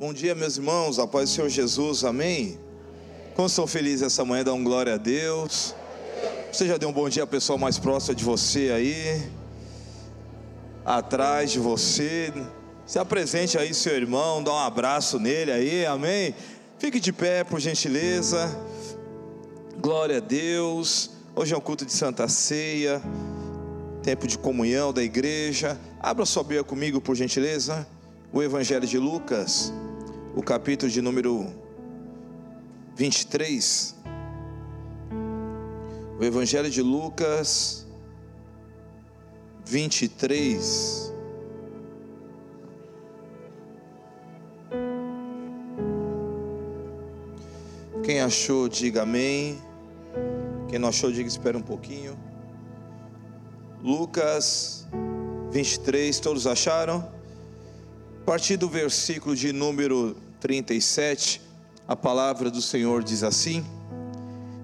Bom dia, meus irmãos, a paz do Senhor Jesus, amém? Como estão felizes essa manhã, dão glória a Deus. Você já deu um bom dia ao pessoal mais próximo de você aí, atrás de você. Se apresente aí, seu irmão, dá um abraço nele aí, amém? Fique de pé, por gentileza. Glória a Deus. Hoje é um culto de Santa Ceia, tempo de comunhão da igreja. Abra sua Bíblia comigo, por gentileza. O Evangelho de Lucas, o capítulo de número 23. O Evangelho de Lucas 23. Quem achou, diga amém. Quem não achou, diga espera um pouquinho. Lucas 23, todos acharam? Partir do versículo de número 37, a palavra do Senhor diz assim: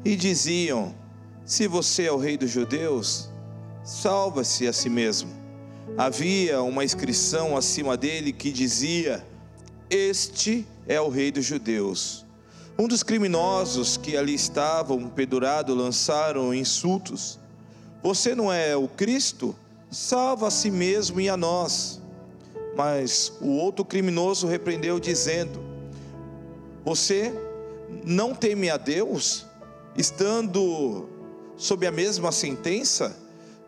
E diziam: Se você é o rei dos judeus, salva-se a si mesmo. Havia uma inscrição acima dele que dizia: Este é o rei dos judeus. Um dos criminosos que ali estavam pendurado lançaram insultos: Você não é o Cristo? Salva a si mesmo e a nós. Mas o outro criminoso repreendeu, dizendo: Você não teme a Deus, estando sob a mesma sentença?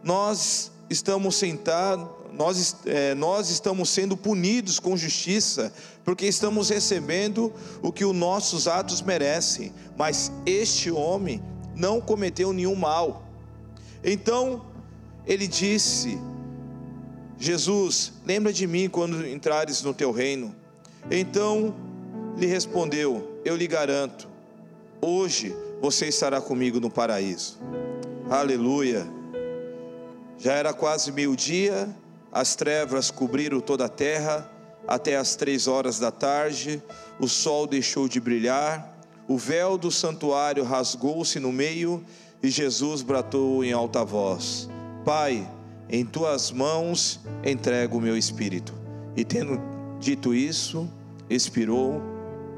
Nós estamos sentados, nós, é, nós estamos sendo punidos com justiça, porque estamos recebendo o que os nossos atos merecem, mas este homem não cometeu nenhum mal. Então ele disse: Jesus, lembra de mim quando entrares no teu reino. Então lhe respondeu: Eu lhe garanto, hoje você estará comigo no paraíso. Aleluia. Já era quase meio-dia, as trevas cobriram toda a terra, até as três horas da tarde, o sol deixou de brilhar, o véu do santuário rasgou-se no meio e Jesus bratou em alta voz: Pai, em tuas mãos entrego o meu espírito. E tendo dito isso, expirou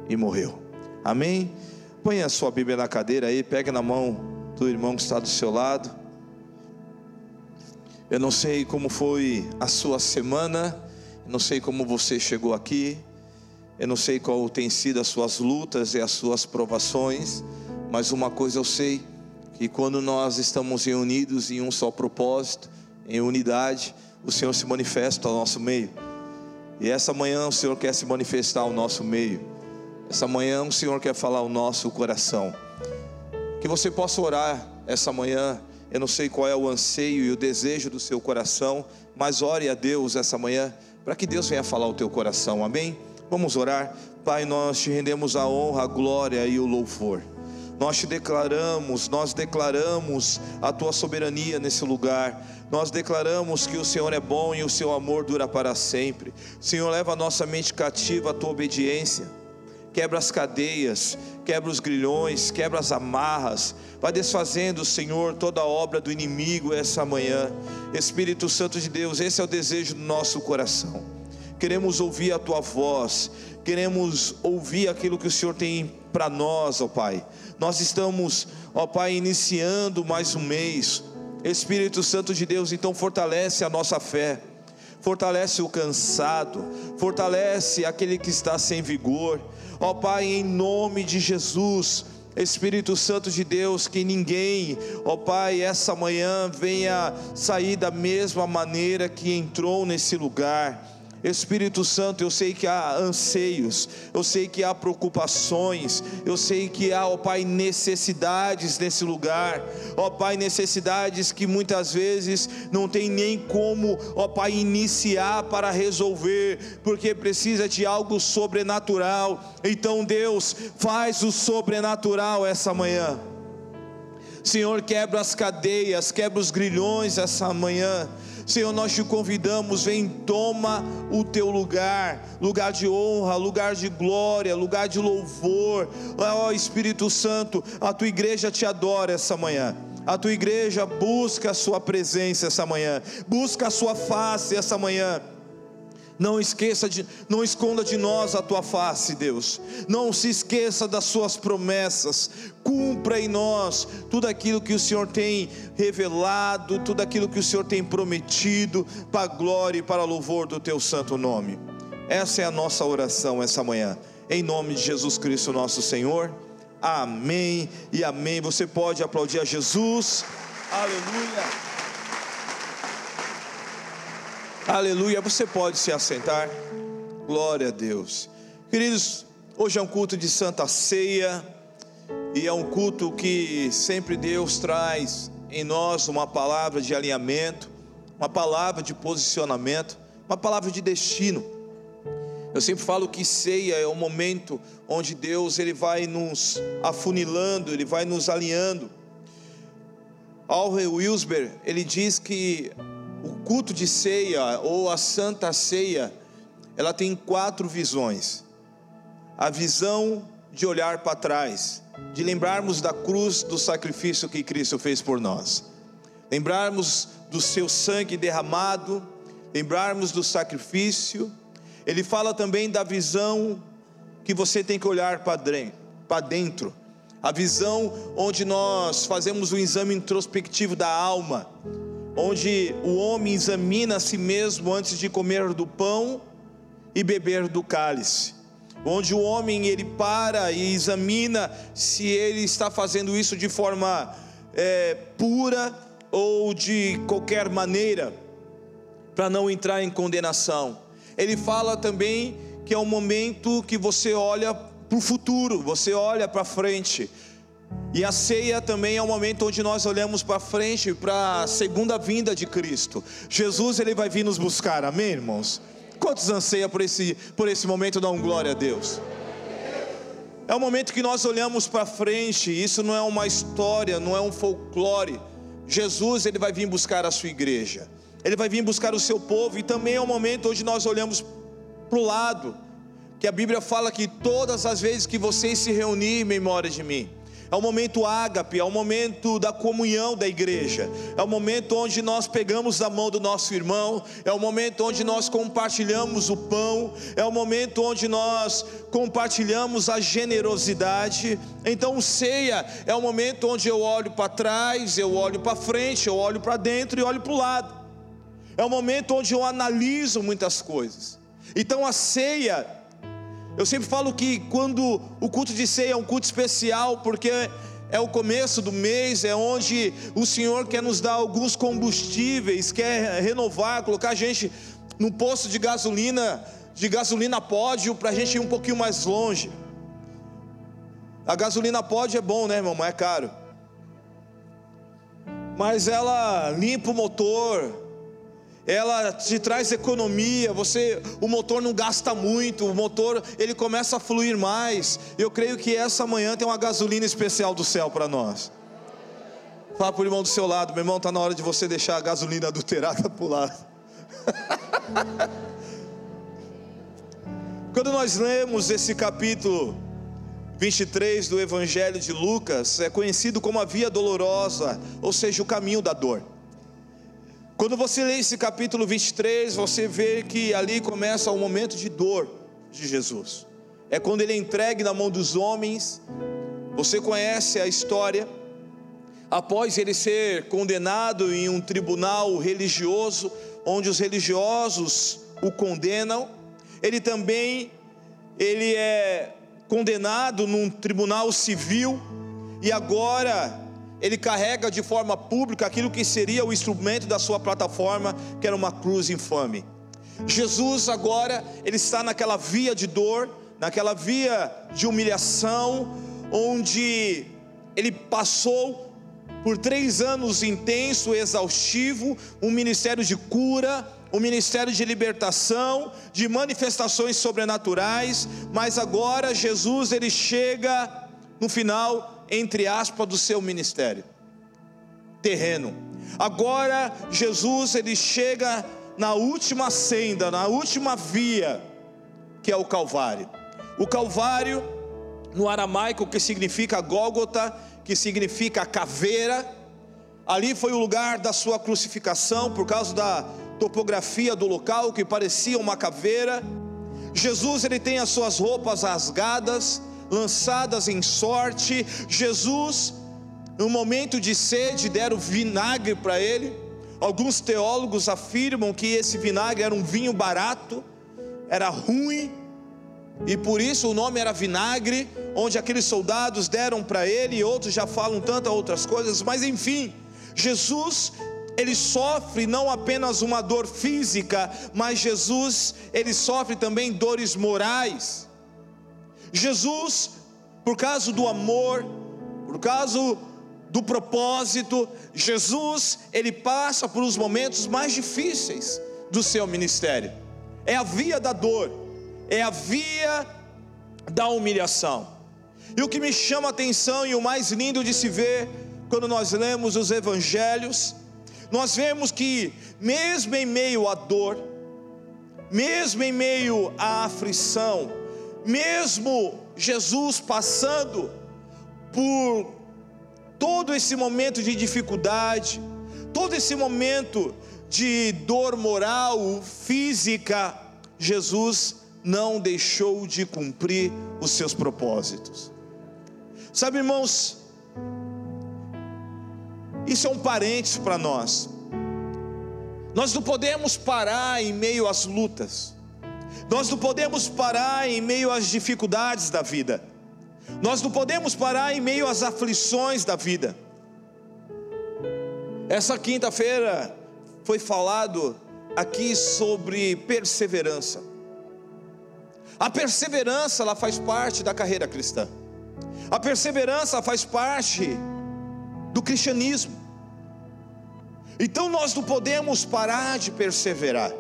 e morreu. Amém? Põe a sua Bíblia na cadeira aí, pega na mão do irmão que está do seu lado. Eu não sei como foi a sua semana, eu não sei como você chegou aqui, eu não sei qual tem sido as suas lutas e as suas provações, mas uma coisa eu sei, que quando nós estamos reunidos em um só propósito, em unidade, o Senhor se manifesta ao nosso meio. E essa manhã o Senhor quer se manifestar ao nosso meio. Essa manhã o Senhor quer falar ao nosso coração. Que você possa orar essa manhã. Eu não sei qual é o anseio e o desejo do seu coração, mas ore a Deus essa manhã para que Deus venha falar ao teu coração. Amém? Vamos orar. Pai, nós te rendemos a honra, a glória e o louvor. Nós te declaramos, nós declaramos a tua soberania nesse lugar. Nós declaramos que o Senhor é bom e o seu amor dura para sempre. Senhor, leva a nossa mente cativa à tua obediência. Quebra as cadeias, quebra os grilhões, quebra as amarras. Vai desfazendo, Senhor, toda a obra do inimigo essa manhã. Espírito Santo de Deus, esse é o desejo do nosso coração. Queremos ouvir a tua voz, queremos ouvir aquilo que o Senhor tem para nós, ó Pai. Nós estamos, ó Pai, iniciando mais um mês. Espírito Santo de Deus, então fortalece a nossa fé, fortalece o cansado, fortalece aquele que está sem vigor. Ó Pai, em nome de Jesus, Espírito Santo de Deus, que ninguém, ó Pai, essa manhã venha sair da mesma maneira que entrou nesse lugar Espírito Santo, eu sei que há anseios, eu sei que há preocupações, eu sei que há, ó Pai, necessidades nesse lugar, ó Pai, necessidades que muitas vezes não tem nem como, ó Pai, iniciar para resolver, porque precisa de algo sobrenatural. Então, Deus, faz o sobrenatural essa manhã. Senhor, quebra as cadeias, quebra os grilhões essa manhã. Senhor, nós te convidamos, vem, toma o teu lugar, lugar de honra, lugar de glória, lugar de louvor. Ó Espírito Santo, a tua igreja te adora essa manhã. A tua igreja busca a sua presença essa manhã, busca a sua face essa manhã. Não esqueça de, não esconda de nós a tua face, Deus. Não se esqueça das suas promessas. Cumpra em nós tudo aquilo que o Senhor tem revelado, tudo aquilo que o Senhor tem prometido, para a glória e para louvor do teu santo nome. Essa é a nossa oração essa manhã. Em nome de Jesus Cristo, nosso Senhor. Amém e amém. Você pode aplaudir a Jesus. Aleluia. Aleluia. Você pode se assentar. Glória a Deus. Queridos, hoje é um culto de Santa Ceia e é um culto que sempre Deus traz em nós uma palavra de alinhamento, uma palavra de posicionamento, uma palavra de destino. Eu sempre falo que ceia é o momento onde Deus ele vai nos afunilando, ele vai nos alinhando. Al Wilsber, ele diz que o culto de ceia ou a santa ceia, ela tem quatro visões. A visão de olhar para trás, de lembrarmos da cruz do sacrifício que Cristo fez por nós. Lembrarmos do seu sangue derramado, lembrarmos do sacrifício. Ele fala também da visão que você tem que olhar para dentro, a visão onde nós fazemos o exame introspectivo da alma, onde o homem examina a si mesmo antes de comer do pão e beber do cálice, onde o homem ele para e examina se ele está fazendo isso de forma é, pura ou de qualquer maneira, para não entrar em condenação. Ele fala também que é um momento que você olha para o futuro, você olha para frente, e a ceia também é o momento onde nós olhamos para frente, para a segunda vinda de Cristo. Jesus ele vai vir nos buscar, amém, irmãos? Quantos anseia por esse, por esse momento? Dão glória a Deus. É o momento que nós olhamos para frente. Isso não é uma história, não é um folclore. Jesus ele vai vir buscar a sua igreja. Ele vai vir buscar o seu povo e também é o momento onde nós olhamos para o lado, que a Bíblia fala que todas as vezes que vocês se reunirem em memória de mim, é o momento ágape, é o momento da comunhão da igreja, é o momento onde nós pegamos a mão do nosso irmão, é o momento onde nós compartilhamos o pão, é o momento onde nós compartilhamos a generosidade. Então, ceia é o momento onde eu olho para trás, eu olho para frente, eu olho para dentro e olho para o lado. É o momento onde eu analiso muitas coisas. Então, a ceia eu sempre falo que quando o culto de ceia é um culto especial, porque é o começo do mês, é onde o Senhor quer nos dar alguns combustíveis, quer renovar, colocar a gente num posto de gasolina, de gasolina pódio, para a gente ir um pouquinho mais longe. A gasolina pódio é bom, né, irmão? Mas é caro. Mas ela limpa o motor, ela te traz economia, você, o motor não gasta muito, o motor ele começa a fluir mais. Eu creio que essa manhã tem uma gasolina especial do céu para nós. Fala para o irmão do seu lado, meu irmão, está na hora de você deixar a gasolina adulterada para o lado. Quando nós lemos esse capítulo 23 do Evangelho de Lucas, é conhecido como a via dolorosa, ou seja, o caminho da dor. Quando você lê esse capítulo 23, você vê que ali começa o momento de dor de Jesus. É quando ele é entregue na mão dos homens. Você conhece a história. Após ele ser condenado em um tribunal religioso, onde os religiosos o condenam, ele também ele é condenado num tribunal civil e agora ele carrega de forma pública aquilo que seria o instrumento da sua plataforma, que era uma cruz infame. Jesus agora, ele está naquela via de dor, naquela via de humilhação, onde ele passou por três anos intenso, exaustivo, um ministério de cura, um ministério de libertação, de manifestações sobrenaturais, mas agora Jesus ele chega no final entre aspas, do seu ministério terreno. Agora Jesus ele chega na última senda, na última via, que é o Calvário. O Calvário, no aramaico, que significa Gólgota, que significa caveira, ali foi o lugar da sua crucificação por causa da topografia do local que parecia uma caveira. Jesus ele tem as suas roupas rasgadas, lançadas em sorte. Jesus, no momento de sede, deram vinagre para ele. Alguns teólogos afirmam que esse vinagre era um vinho barato, era ruim, e por isso o nome era vinagre, onde aqueles soldados deram para ele, e outros já falam tantas outras coisas, mas enfim, Jesus ele sofre não apenas uma dor física, mas Jesus, ele sofre também dores morais. Jesus, por causa do amor, por causa do propósito, Jesus, ele passa por os momentos mais difíceis do seu ministério. É a via da dor, é a via da humilhação. E o que me chama a atenção e o mais lindo de se ver quando nós lemos os evangelhos nós vemos que, mesmo em meio à dor, mesmo em meio à aflição, mesmo Jesus passando por todo esse momento de dificuldade, todo esse momento de dor moral, física, Jesus não deixou de cumprir os seus propósitos. Sabe, irmãos, isso é um parênteses para nós. Nós não podemos parar em meio às lutas. Nós não podemos parar em meio às dificuldades da vida. Nós não podemos parar em meio às aflições da vida. Essa quinta-feira foi falado aqui sobre perseverança. A perseverança ela faz parte da carreira cristã. A perseverança faz parte do cristianismo. Então nós não podemos parar de perseverar.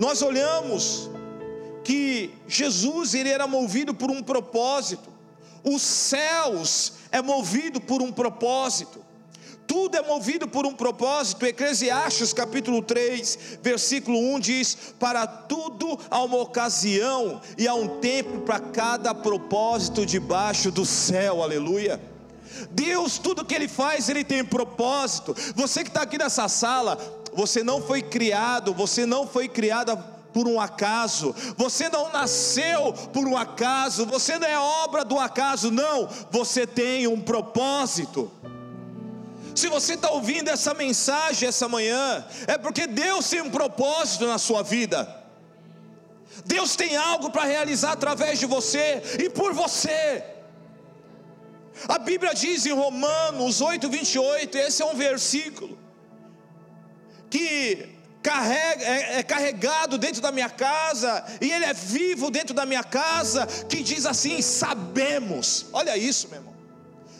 Nós olhamos que Jesus ele era movido por um propósito. Os céus é movido por um propósito. Tudo é movido por um propósito. Eclesiastes capítulo 3, versículo 1 diz: Para tudo há uma ocasião e há um tempo para cada propósito debaixo do céu. Aleluia. Deus, tudo que Ele faz, Ele tem propósito. Você que está aqui nessa sala, você não foi criado, você não foi criada por um acaso, você não nasceu por um acaso, você não é obra do acaso, não, você tem um propósito. Se você está ouvindo essa mensagem essa manhã, é porque Deus tem um propósito na sua vida. Deus tem algo para realizar através de você e por você. A Bíblia diz em Romanos 8, 28, esse é um versículo que carrega, é, é, carregado dentro da minha casa, e ele é vivo dentro da minha casa, que diz assim: sabemos, olha isso, meu irmão,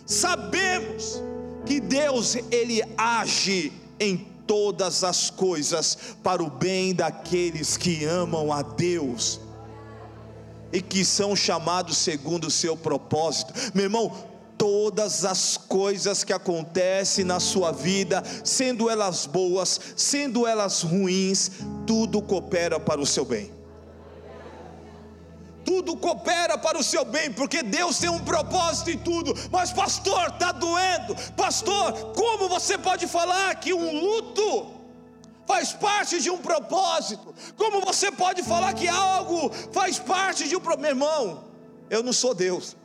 sabemos que Deus, Ele age em todas as coisas para o bem daqueles que amam a Deus e que são chamados segundo o seu propósito. Meu irmão, todas as coisas que acontecem na sua vida, sendo elas boas, sendo elas ruins, tudo coopera para o seu bem. Tudo coopera para o seu bem, porque Deus tem um propósito em tudo. Mas, pastor, está doendo. Pastor, como você pode falar que um luto faz parte de um propósito? Como você pode falar que algo faz parte de um propósito? Meu irmão, eu não sou Deus.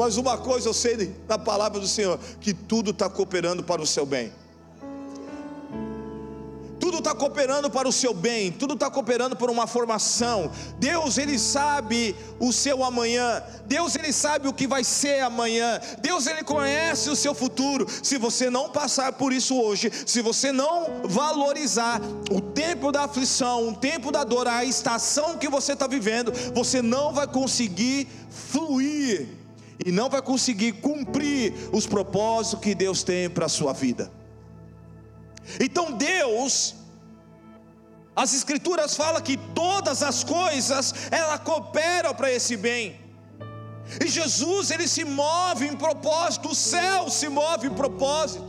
Mas uma coisa eu sei na palavra do Senhor: que tudo está cooperando para o seu bem. Tudo está cooperando para o seu bem, tudo está cooperando por uma formação. Deus, Ele sabe o seu amanhã, Deus, Ele sabe o que vai ser amanhã, Deus, Ele conhece o seu futuro. Se você não passar por isso hoje, se você não valorizar o tempo da aflição, o tempo da dor, a estação que você está vivendo, você não vai conseguir fluir e não vai conseguir cumprir os propósitos que Deus tem para a sua vida. Então Deus, as escrituras falam que todas as coisas ela cooperam para esse bem. E Jesus ele se move em propósito, o céu se move em propósito.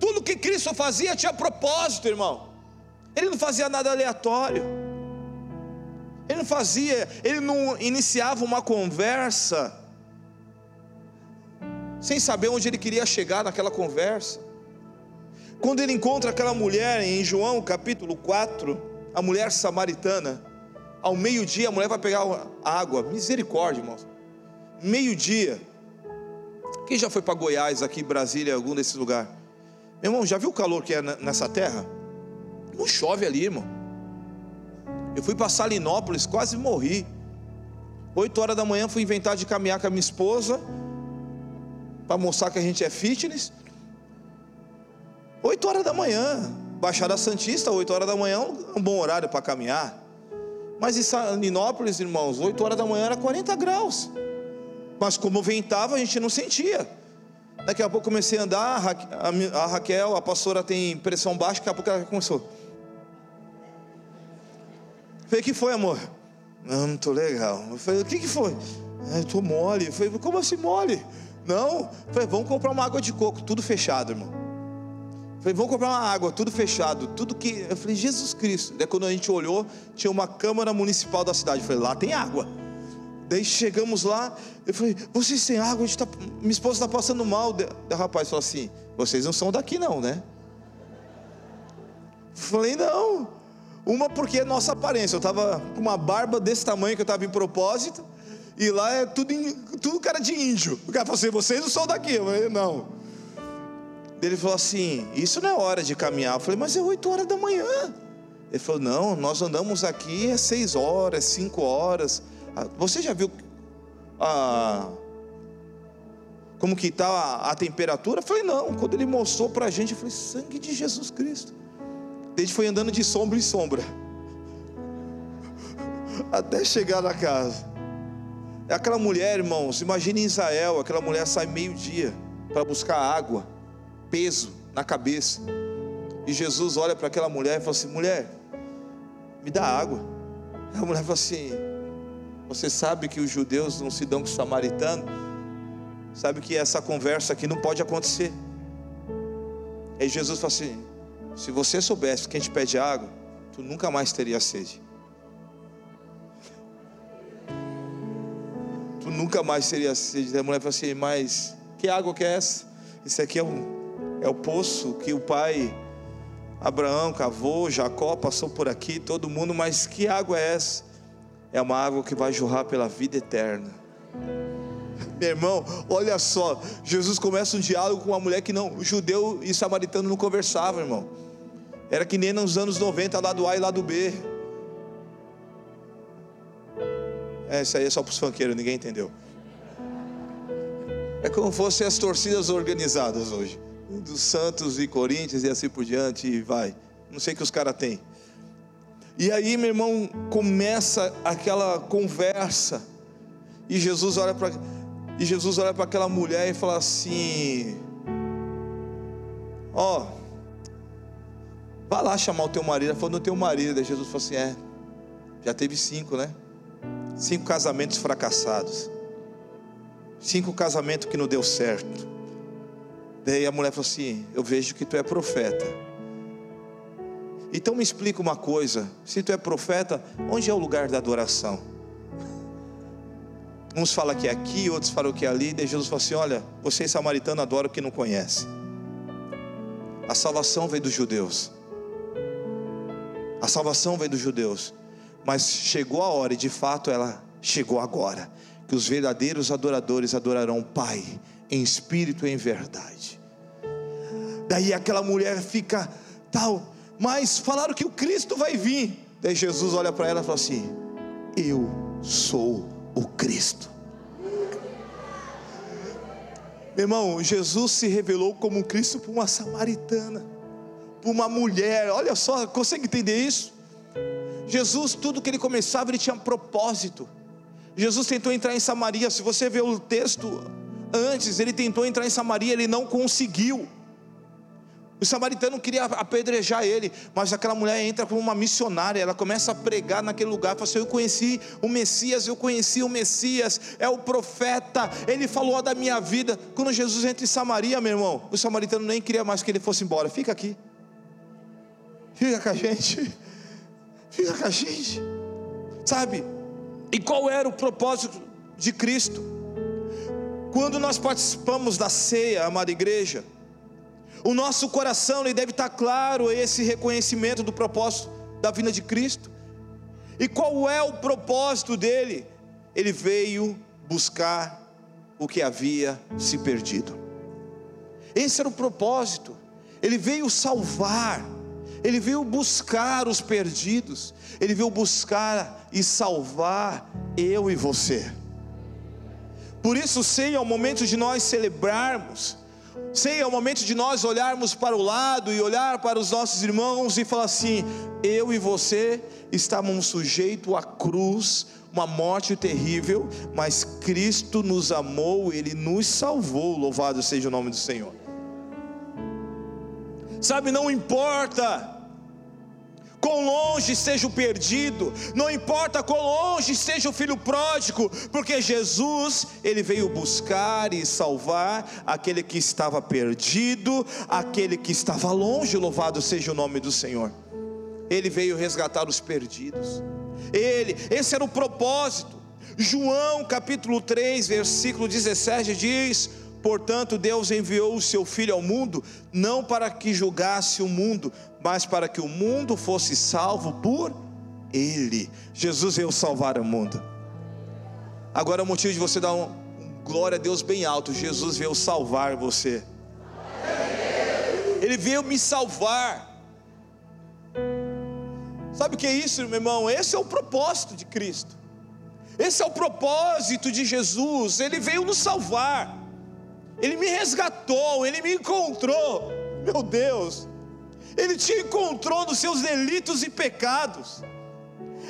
Tudo que Cristo fazia tinha propósito, irmão. Ele não fazia nada aleatório. Ele não fazia, ele não iniciava uma conversa sem saber onde ele queria chegar naquela conversa. Quando ele encontra aquela mulher em João capítulo 4, a mulher samaritana, ao meio-dia a mulher vai pegar água, misericórdia, irmãos. Meio-dia. Quem já foi para Goiás, aqui, Brasília, algum desses lugares? Meu irmão, já viu o calor que é nessa terra? Não chove ali, irmão. Eu fui para Salinópolis, quase morri. Oito horas da manhã fui inventar de caminhar com a minha esposa para mostrar que a gente é fitness. Oito horas da manhã, Baixada Santista, oito horas da manhã, um bom horário para caminhar. Mas em Salinópolis, irmãos, oito horas da manhã era 40 graus. Mas como ventava, a gente não sentia. Daqui a pouco comecei a andar, a Raquel, a pastora tem pressão baixa, daqui a pouco ela começou. Falei, o que foi, amor? Não, não estou legal. Eu falei, o que, foi? Eu estou mole. Eu falei, como assim mole? Não. Falei, vamos comprar uma água de coco, tudo fechado, irmão. Falei, vamos comprar uma água, tudo fechado, tudo que. Eu falei, Jesus Cristo. Daí quando a gente olhou, tinha uma Câmara Municipal da cidade. Eu falei, lá tem água. Daí chegamos lá, eu falei, vocês têm água, a gente tá, minha esposa está passando mal. O rapaz falou assim, vocês não são daqui não, né? Eu falei, não. Uma porque é nossa aparência. Eu estava com uma barba desse tamanho que eu estava em propósito. E lá é tudo, tudo cara de índio. O cara falou assim: vocês não são daqui. Eu falei: não. Ele falou assim: isso não é hora de caminhar. Eu falei: mas é 8 horas da manhã. Ele falou: não, nós andamos aqui é 6 horas, 5 horas. Ah, você já viu a, como que está a, a, temperatura? Eu falei: não. Quando ele mostrou para a gente, eu falei: sangue de Jesus Cristo. Gente foi andando de sombra em sombra. Até chegar na casa. Aquela mulher, irmãos, imagine Israel, aquela mulher sai meio-dia para buscar água, peso na cabeça. E Jesus olha para aquela mulher e fala assim: mulher, me dá água. A mulher fala assim: você sabe que os judeus não se dão com o samaritano? Sabe que essa conversa aqui não pode acontecer. Aí Jesus fala assim: se você soubesse que a gente pede água, tu nunca mais teria sede. Nunca mais teria sede. A mulher falou assim: Mas que água que é essa? Isso aqui é, um, é o poço que o pai Abraão cavou, Jacó passou por aqui, todo mundo, mas que água é essa? É uma água que vai jorrar pela vida eterna. Meu irmão, olha só, Jesus começa um diálogo com uma mulher que não, judeu e samaritano não conversavam, irmão. Era que nem nos anos 90, lá do A e lá do B. É, isso aí é só para os funkeiros, ninguém entendeu. É como fossem as torcidas organizadas hoje. Dos Santos e Corinthians e assim por diante, e vai. Não sei o que os caras têm. E aí, meu irmão, começa aquela conversa. E Jesus olha para e Jesus olha para aquela mulher e fala assim: Ó, oh, Vá lá chamar o teu marido. Ela falou, não tenho marido. Aí Jesus falou assim: é, já teve cinco, né? Cinco casamentos fracassados. Cinco casamentos que não deu certo. Daí a mulher falou assim: Eu vejo que tu é profeta. Então me explica uma coisa: se tu é profeta, onde é o lugar da adoração? Uns falam que é aqui, outros falam que é ali. Daí Jesus falou assim: Olha, vocês samaritanos adoram o que não conhecem. A salvação veio dos judeus. A salvação vem dos judeus, mas chegou a hora, e de fato ela chegou agora, que os verdadeiros adoradores adorarão o Pai em espírito e em verdade. Daí aquela mulher fica tal, mas falaram que o Cristo vai vir. Daí Jesus olha para ela e fala assim: Eu sou o Cristo. Meu irmão, Jesus se revelou como Cristo para uma samaritana uma mulher. Olha só, consegue entender isso? Jesus, tudo que ele começava, ele tinha propósito. Jesus tentou entrar em Samaria. Se você vê o texto antes, ele tentou entrar em Samaria, ele não conseguiu. O samaritano queria apedrejar ele, mas aquela mulher entra como uma missionária, ela começa a pregar naquele lugar, fala assim, eu conheci o Messias, eu conheci o Messias, é o profeta, ele falou da minha vida. Quando Jesus entra em Samaria, meu irmão, o samaritano nem queria mais que ele fosse embora, fica aqui. Fica com a gente. Fica com a gente. Sabe? E qual era o propósito de Cristo? Quando nós participamos da ceia, amada igreja, O nosso coração ele deve estar claro esse reconhecimento do propósito da vinda de Cristo. E qual é o propósito dele? Ele veio buscar o que havia se perdido. Esse era o propósito. Ele veio salvar, ele veio buscar os perdidos, ele veio buscar e salvar eu e você. Por isso, sei é o momento de nós celebrarmos, sei é o momento de nós olharmos para o lado e olhar para os nossos irmãos e falar assim: eu e você estávamos sujeitos à cruz, uma morte terrível, mas Cristo nos amou, Ele nos salvou, louvado seja o nome do Senhor. Sabe, não importa quão longe esteja o perdido, não importa quão longe esteja o filho pródigo, porque Jesus, ele veio buscar e salvar aquele que estava perdido, aquele que estava longe, louvado seja o nome do Senhor. Ele veio resgatar os perdidos. Ele, esse era o propósito. João capítulo 3, versículo 17 diz: Portanto, Deus enviou o seu Filho ao mundo, não para que julgasse o mundo, mas para que o mundo fosse salvo por Ele. Jesus veio salvar o mundo. Agora é o motivo de você dar um, glória a Deus bem alto: Jesus veio salvar você. Ele veio me salvar. Sabe o que é isso, meu irmão? Esse é o propósito de Cristo. Esse é o propósito de Jesus. Ele veio nos salvar. Ele me resgatou, ele me encontrou. Meu Deus, ele te encontrou nos seus delitos e pecados.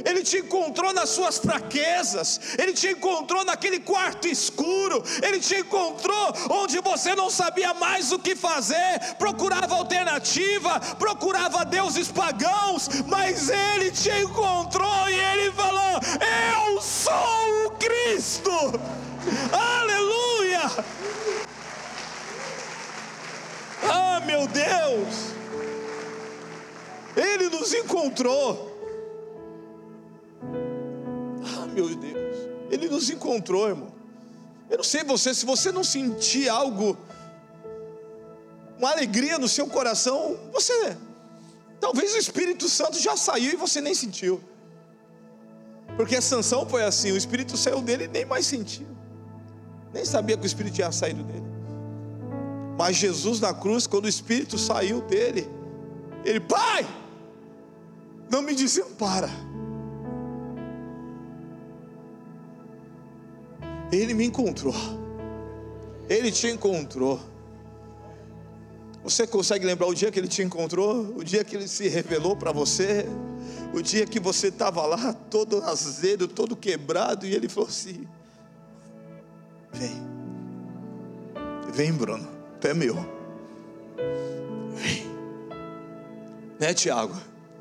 Ele te encontrou nas suas fraquezas, Ele te encontrou naquele quarto escuro, Ele te encontrou onde você não sabia mais o que fazer, procurava alternativa, procurava deuses pagãos, mas Ele te encontrou e Ele falou: Eu sou o Cristo, aleluia. Ah, meu Deus! Ele nos encontrou. Ah, meu Deus! Ele nos encontrou, irmão. Eu não sei você, se você não sentir algo, uma alegria no seu coração, você, talvez o Espírito Santo já saiu e você nem sentiu. Porque a sanção foi assim: o Espírito saiu dele e nem mais sentiu, nem sabia que o Espírito tinha saído dele. Mas Jesus na cruz, quando o Espírito saiu dele, ele, Pai, não me desampara. Ele me encontrou. Ele te encontrou. Você consegue lembrar o dia que ele te encontrou? O dia que ele se revelou para você? O dia que você estava lá, todo azedo, todo quebrado, e ele falou assim: Vem, vem, Bruno é meu. Né, Tiago?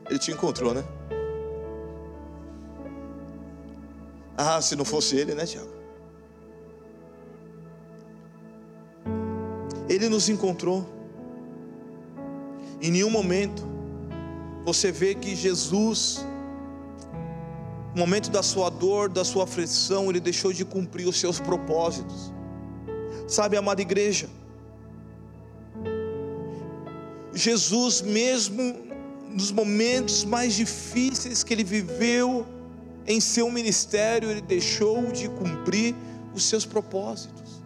Ele te encontrou, né? Ah, se não fosse ele, né, Tiago? Ele nos encontrou. Em nenhum momento você vê que Jesus, no momento da sua dor, da sua aflição, ele deixou de cumprir os seus propósitos. Sabe, amada igreja, Jesus, mesmo nos momentos mais difíceis que ele viveu em seu ministério, ele deixou de cumprir os seus propósitos.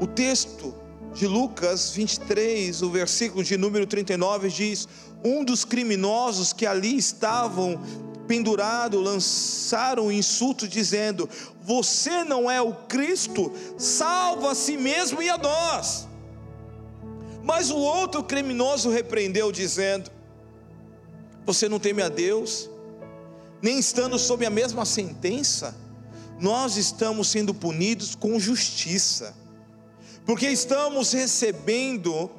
O texto de Lucas 23, o versículo de número 39 diz: Um dos criminosos que ali estavam pendurado lançaram um insulto dizendo: Você não é o Cristo, salva a si mesmo e a nós. Mas o outro criminoso repreendeu, dizendo: Você não teme a Deus, nem estando sob a mesma sentença, nós estamos sendo punidos com justiça, porque estamos recebendo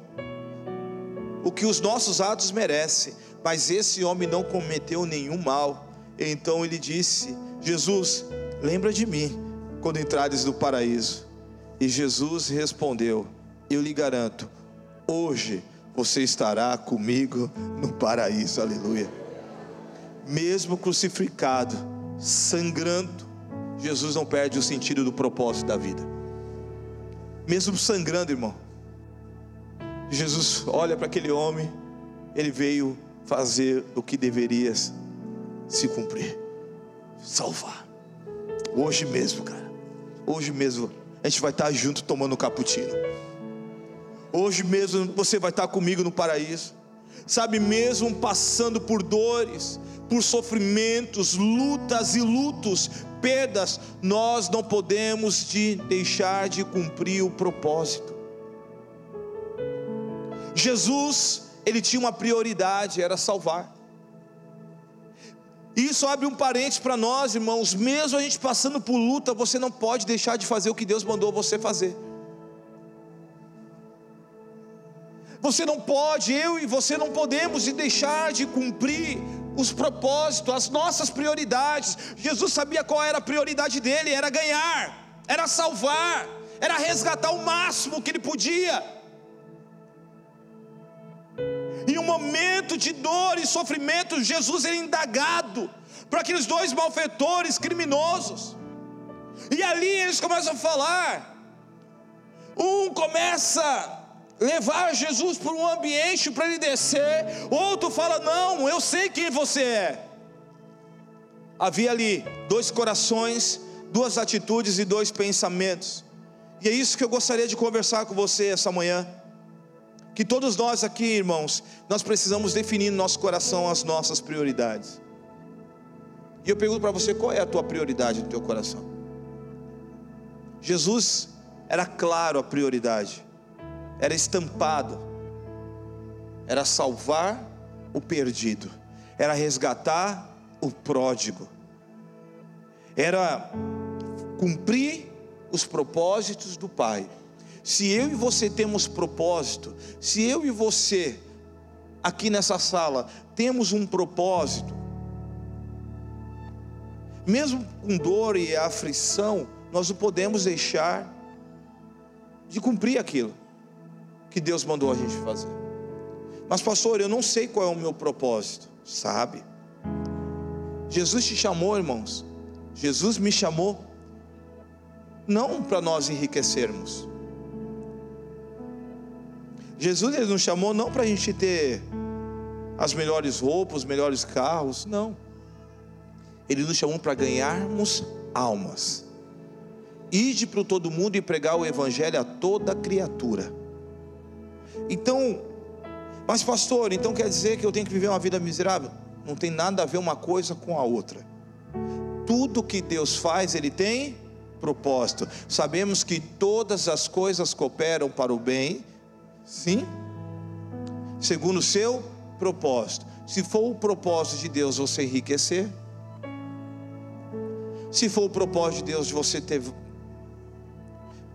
o que os nossos atos merecem, mas esse homem não cometeu nenhum mal. Então ele disse: Jesus, lembra de mim quando entrares no paraíso. E Jesus respondeu: Eu lhe garanto, hoje você estará comigo no paraíso, aleluia. Mesmo crucificado, sangrando, Jesus não perde o sentido do propósito da vida. Mesmo sangrando, irmão, Jesus olha para aquele homem, ele veio fazer o que deveria se cumprir salvar. Hoje mesmo, cara. Hoje mesmo a gente vai estar junto tomando cappuccino. Hoje mesmo você vai estar comigo no paraíso. Sabe, mesmo passando por dores, por sofrimentos, lutas e lutos, perdas, nós não podemos de deixar de cumprir o propósito. Jesus, ele tinha uma prioridade, era salvar. Isso abre um parente para nós, irmãos. Mesmo a gente passando por luta, você não pode deixar de fazer o que Deus mandou você fazer. Você não pode, eu e você não podemos deixar de cumprir os propósitos, as nossas prioridades. Jesus sabia qual era a prioridade dele: era ganhar, era salvar, era resgatar o máximo que ele podia. Em um momento de dor e sofrimento, Jesus era indagado para aqueles dois malfeitores criminosos. E ali eles começam a falar. Um começa levar Jesus para um ambiente para ele descer, outro fala: Não, eu sei quem você é. Havia ali dois corações, duas atitudes e dois pensamentos. E é isso que eu gostaria de conversar com você essa manhã que todos nós aqui, irmãos, nós precisamos definir no nosso coração as nossas prioridades. E eu pergunto para você, qual é a tua prioridade no teu coração? Jesus era claro a prioridade, era estampado, era salvar o perdido, era resgatar o pródigo, era cumprir os propósitos do Pai. Se eu e você temos propósito, se eu e você, aqui nessa sala, temos um propósito, mesmo com dor e aflição, nós não podemos deixar de cumprir aquilo que Deus mandou a gente fazer. Mas, pastor, eu não sei qual é o meu propósito, sabe? Jesus te chamou, irmãos. Jesus me chamou, não para nós enriquecermos, Jesus ele nos chamou não para a gente ter as melhores roupas, os melhores carros, não. Ele nos chamou para ganharmos almas. Ide para todo mundo e pregar o evangelho a toda criatura. Então, mas pastor, então quer dizer que eu tenho que viver uma vida miserável? Não tem nada a ver uma coisa com a outra. Tudo que Deus faz, Ele tem propósito. Sabemos que todas as coisas cooperam para o bem Sim? Segundo o seu propósito. Se for o propósito de Deus você enriquecer, se for o propósito de Deus de você ter.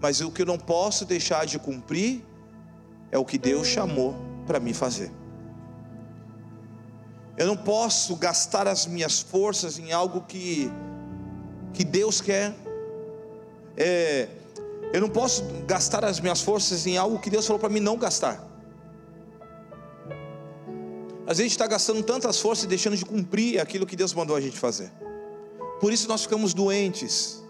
Mas o que eu não posso deixar de cumprir é o que Deus chamou para me fazer. Eu não posso gastar as minhas forças em algo que, que Deus quer. É, eu não posso gastar as minhas forças em algo que Deus falou para mim não gastar. A gente está gastando tantas forças e deixando de cumprir aquilo que Deus mandou a gente fazer. Por isso nós ficamos doentes.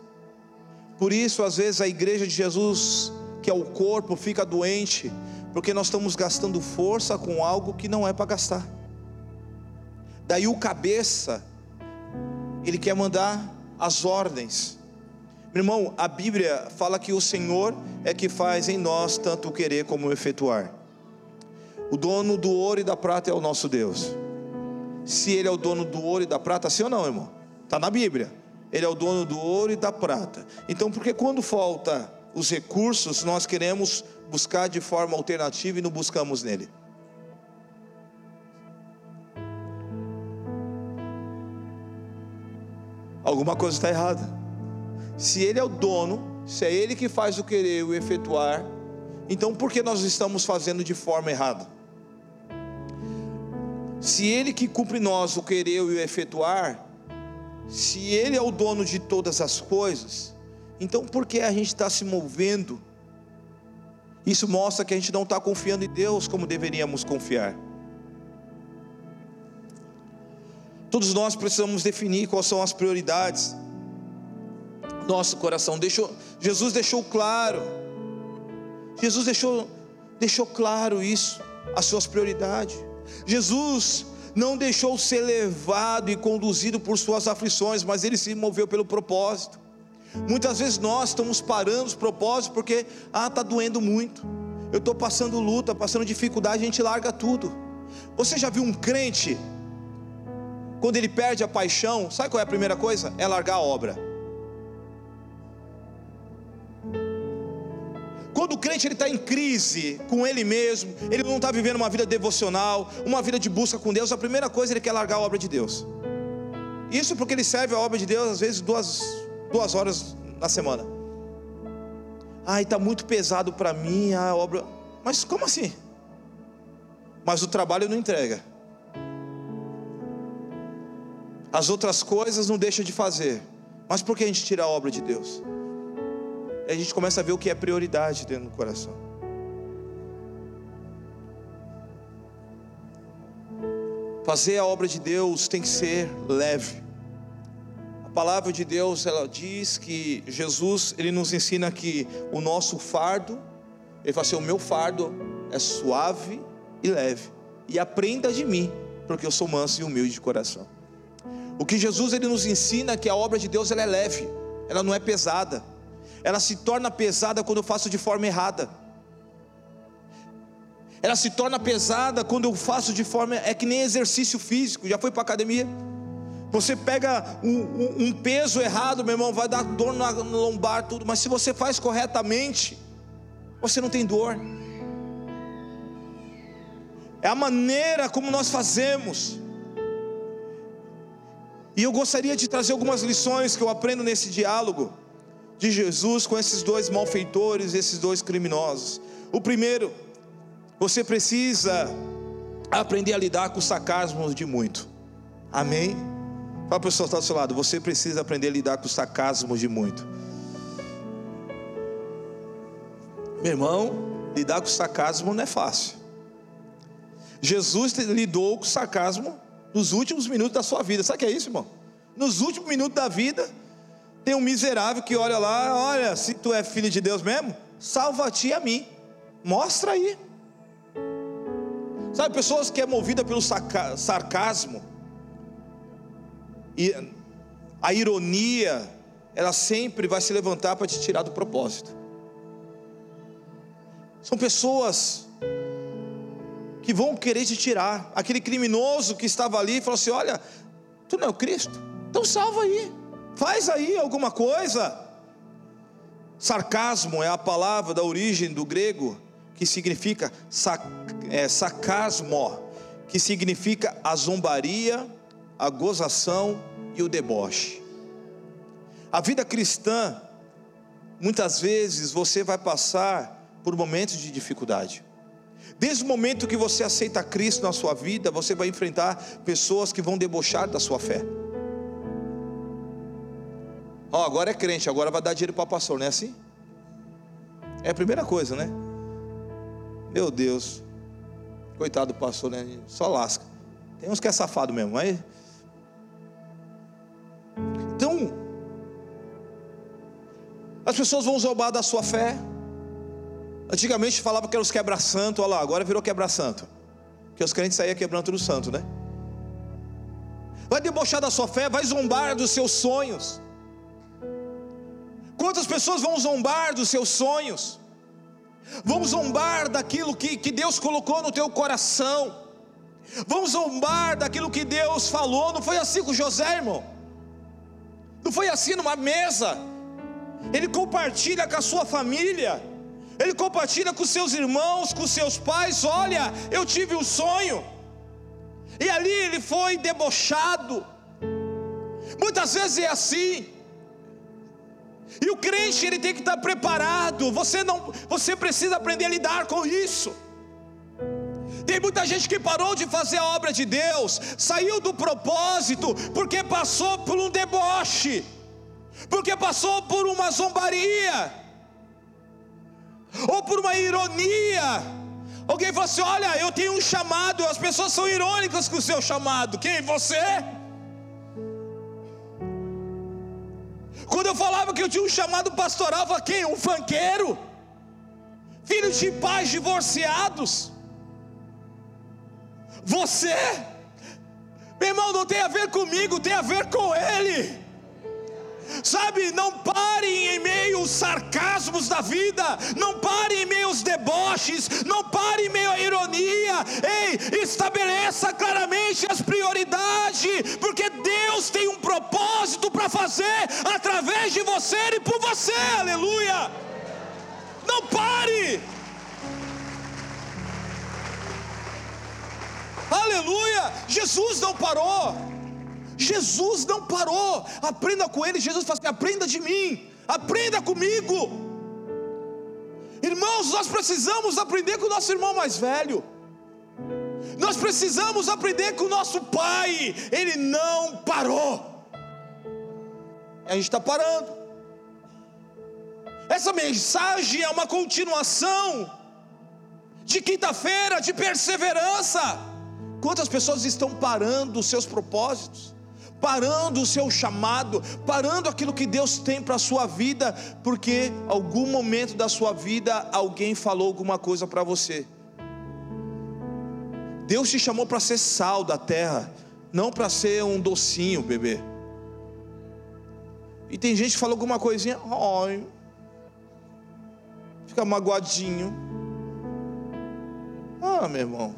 Por isso, às vezes, a igreja de Jesus, que é o corpo, fica doente, porque nós estamos gastando força com algo que não é para gastar. Daí o cabeça, ele quer mandar as ordens. Meu irmão, a Bíblia fala que o Senhor é que faz em nós tanto o querer como o efetuar. O dono do ouro e da prata é o nosso Deus. Se Ele é o dono do ouro e da prata, sim ou não, irmão? Está na Bíblia. Ele é o dono do ouro e da prata. Então, porque quando falta os recursos, nós queremos buscar de forma alternativa e não buscamos nele? Alguma coisa está errada. Se Ele é o dono, se é Ele que faz o querer e o efetuar, então por que nós estamos fazendo de forma errada? Se Ele que cumpre nós o querer e o efetuar, se Ele é o dono de todas as coisas, então por que a gente está se movendo? Isso mostra que a gente não está confiando em Deus como deveríamos confiar. Todos nós precisamos definir quais são as prioridades nosso coração. Deixou, Jesus deixou claro. Jesus deixou deixou claro isso, as suas prioridades. Jesus não deixou ser levado e conduzido por suas aflições, mas ele se moveu pelo propósito. Muitas vezes nós estamos parando os propósitos porque, ah, está doendo muito, eu estou passando luta, passando dificuldade, a gente larga tudo. Você já viu um crente, quando ele perde a paixão, sabe qual é a primeira coisa? É largar a obra. Quando o crente está em crise com ele mesmo, ele não está vivendo uma vida devocional, uma vida de busca com Deus, a primeira coisa ele quer largar a obra de Deus. Isso porque ele serve a obra de Deus às vezes duas, duas horas na semana. Ai, está muito pesado para mim a obra. Mas como assim? Mas o trabalho não entrega. As outras coisas não deixa de fazer. Mas por que a gente tira a obra de Deus? a gente começa a ver o que é prioridade dentro do coração. Fazer a obra de Deus tem que ser leve. Palavra de Deus, ela diz que Jesus, ele nos ensina que o nosso fardo, ele fala assim: o meu fardo é suave e leve. E aprenda de mim, porque eu sou manso e humilde de coração. O que Jesus ele nos ensina é que a obra de Deus ela é leve, ela não é pesada ela se torna pesada quando eu faço de forma errada. Ela se torna pesada quando eu faço de forma. É que nem exercício físico. Já foi para academia? Você pega um, um, um, peso errado, meu irmão, vai dar dor na, no lombar, tudo. Mas se você faz corretamente, você não tem dor. É a maneira como nós fazemos. E eu gostaria de trazer algumas lições que eu aprendo nesse diálogo de Jesus com esses dois malfeitores, esses dois criminosos. O primeiro, você precisa aprender a lidar com os sarcasmos de muito. Amém? Fala para o pessoal que está do seu lado, você precisa aprender a lidar com os sarcasmos de muito. Meu irmão, lidar com sarcasmo não é fácil. Jesus lidou com o sarcasmo nos últimos minutos da sua vida. Sabe o que é isso, irmão? Nos últimos minutos da vida, tem um miserável que olha lá, olha, se tu é filho de Deus mesmo, salva-te a mim. Mostra aí. Sabe, pessoas que é movida pelo sarcasmo e a ironia, ela sempre vai se levantar para te tirar do propósito. São pessoas que vão querer te tirar. Aquele criminoso que estava ali falou assim: Olha, tu não é o Cristo, então salva aí. Faz aí alguma coisa. Sarcasmo é a palavra da origem do grego que significa sac, é, sacasmo, que significa a zombaria, a gozação e o deboche. A vida cristã, muitas vezes você vai passar por momentos de dificuldade. Desde o momento que você aceita Cristo na sua vida, você vai enfrentar pessoas que vão debochar da sua fé. Oh, agora é crente, agora vai dar dinheiro para pastor, não é assim? É a primeira coisa, né? Meu Deus. Coitado do pastor, né? Só lasca. Tem uns que é safado mesmo, mas. As pessoas vão zombar da sua fé. Antigamente falava que eram os quebra-santo, olha lá, agora virou quebra-santo. Que os crentes saíam quebrando tudo santo, né? Vai debochar da sua fé, vai zombar dos seus sonhos. Quantas pessoas vão zombar dos seus sonhos? Vão zombar daquilo que, que Deus colocou no teu coração. Vão zombar daquilo que Deus falou. Não foi assim com José, irmão. Não foi assim numa mesa. Ele compartilha com a sua família. Ele compartilha com seus irmãos, com seus pais. Olha, eu tive um sonho. E ali ele foi debochado. Muitas vezes é assim. E o crente ele tem que estar preparado. Você não, você precisa aprender a lidar com isso. Tem muita gente que parou de fazer a obra de Deus, saiu do propósito porque passou por um deboche, porque passou por uma zombaria, ou por uma ironia. Alguém falou assim: Olha, eu tenho um chamado, as pessoas são irônicas com o seu chamado. Quem? Você? Quando eu falava que eu tinha um chamado pastoral, eu falava, quem? Um fanqueiro? filhos de pais divorciados. Você, meu irmão, não tem a ver comigo, tem a ver com Ele. Sabe, não pare em meio aos sarcasmos da vida, não pare em meio aos deboches, não pare em meio à ironia. Ei, estabeleça claramente as prioridades, porque Deus tem um propósito para fazer através de você e por você. Aleluia! Não pare. Aleluia! Jesus não parou. Jesus não parou. Aprenda com ele. Jesus fala assim: aprenda de mim, aprenda comigo. Irmãos, nós precisamos aprender com o nosso irmão mais velho. Nós precisamos aprender com o nosso pai. Ele não parou. A gente está parando. Essa mensagem é uma continuação de quinta-feira de perseverança. Quantas pessoas estão parando os seus propósitos? Parando o seu chamado, parando aquilo que Deus tem para a sua vida, porque algum momento da sua vida alguém falou alguma coisa para você. Deus te chamou para ser sal da terra, não para ser um docinho, bebê. E tem gente que fala alguma coisinha, ai, fica magoadinho. Ah, meu irmão,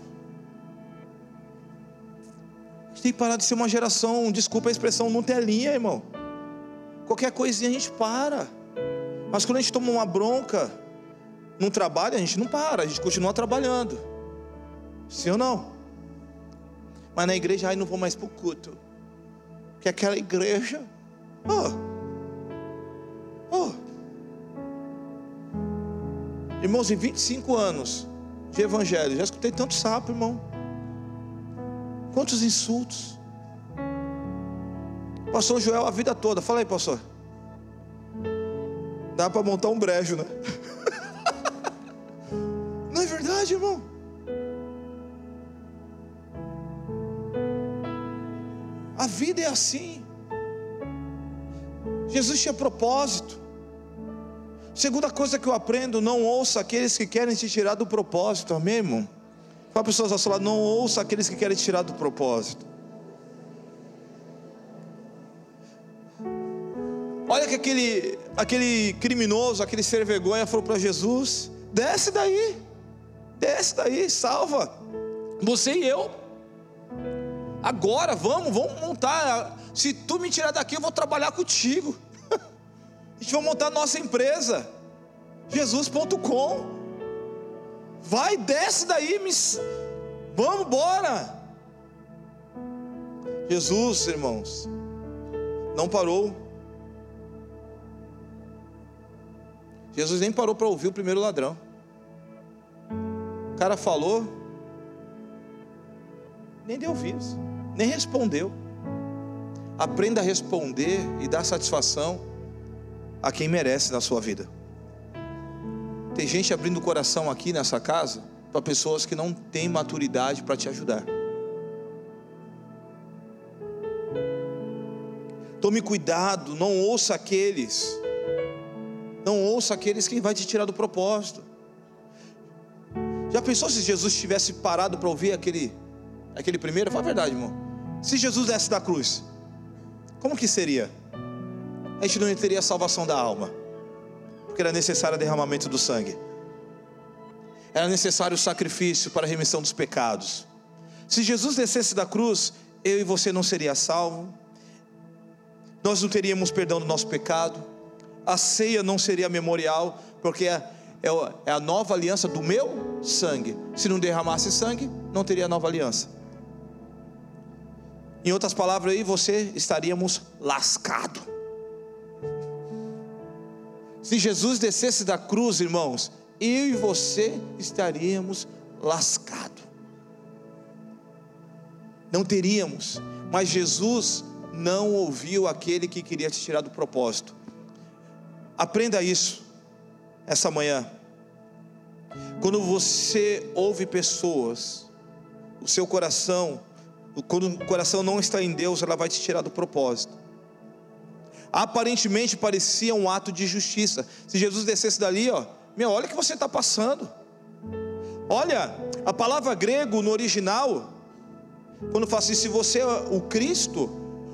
gente tem que parar de ser uma geração, desculpa a expressão, não linha, irmão. Qualquer coisinha a gente para. Mas quando a gente toma uma bronca num trabalho, a gente não para, a gente continua trabalhando. Sim ou não? Mas na igreja, ai, não vou mais para o culto. Porque aquela igreja, oh, oh. Irmãos, em 25 anos de evangelho, já escutei tanto sapo, irmão. Quantos insultos. Pastor Joel a vida toda. Fala aí, pastor. Dá para montar um brejo, né? Não é verdade, irmão? A vida é assim. Jesus tinha propósito. Segunda coisa que eu aprendo, não ouça aqueles que querem te tirar do propósito, amém, irmão? Para pessoas ao seu lado, não ouça aqueles que querem tirar do propósito. Olha que aquele, aquele criminoso, aquele ser vergonha falou para Jesus: desce daí, desce daí, salva você e eu. Agora vamos, vamos montar. Se tu me tirar daqui, eu vou trabalhar contigo. A gente vai montar nossa empresa, Jesus.com. Vai, desce daí, vamos embora. Jesus, irmãos, não parou. Jesus nem parou para ouvir o primeiro ladrão. O cara falou, nem deu ouvidos, nem respondeu. Aprenda a responder e dar satisfação a quem merece na sua vida. Tem gente abrindo o coração aqui nessa casa para pessoas que não têm maturidade para te ajudar. Tome cuidado, não ouça aqueles, não ouça aqueles que vai te tirar do propósito. Já pensou se Jesus tivesse parado para ouvir aquele, aquele primeiro? Fala a verdade, irmão. Se Jesus desce da cruz, como que seria? A gente não teria a salvação da alma porque era necessário o derramamento do sangue. Era necessário o sacrifício para a remissão dos pecados. Se Jesus descesse da cruz, eu e você não seria salvo. Nós não teríamos perdão do nosso pecado. A ceia não seria memorial, porque é, é, é a nova aliança do meu sangue. Se não derramasse sangue, não teria nova aliança. Em outras palavras, aí você estaríamos lascado. Se Jesus descesse da cruz, irmãos, eu e você estaríamos lascados. Não teríamos, mas Jesus não ouviu aquele que queria te tirar do propósito. Aprenda isso essa manhã. Quando você ouve pessoas, o seu coração, quando o coração não está em Deus, ela vai te tirar do propósito aparentemente parecia um ato de justiça. Se Jesus descesse dali, ó, Meu, olha o que você está passando. Olha, a palavra grego no original, quando fala assim, se você é o Cristo,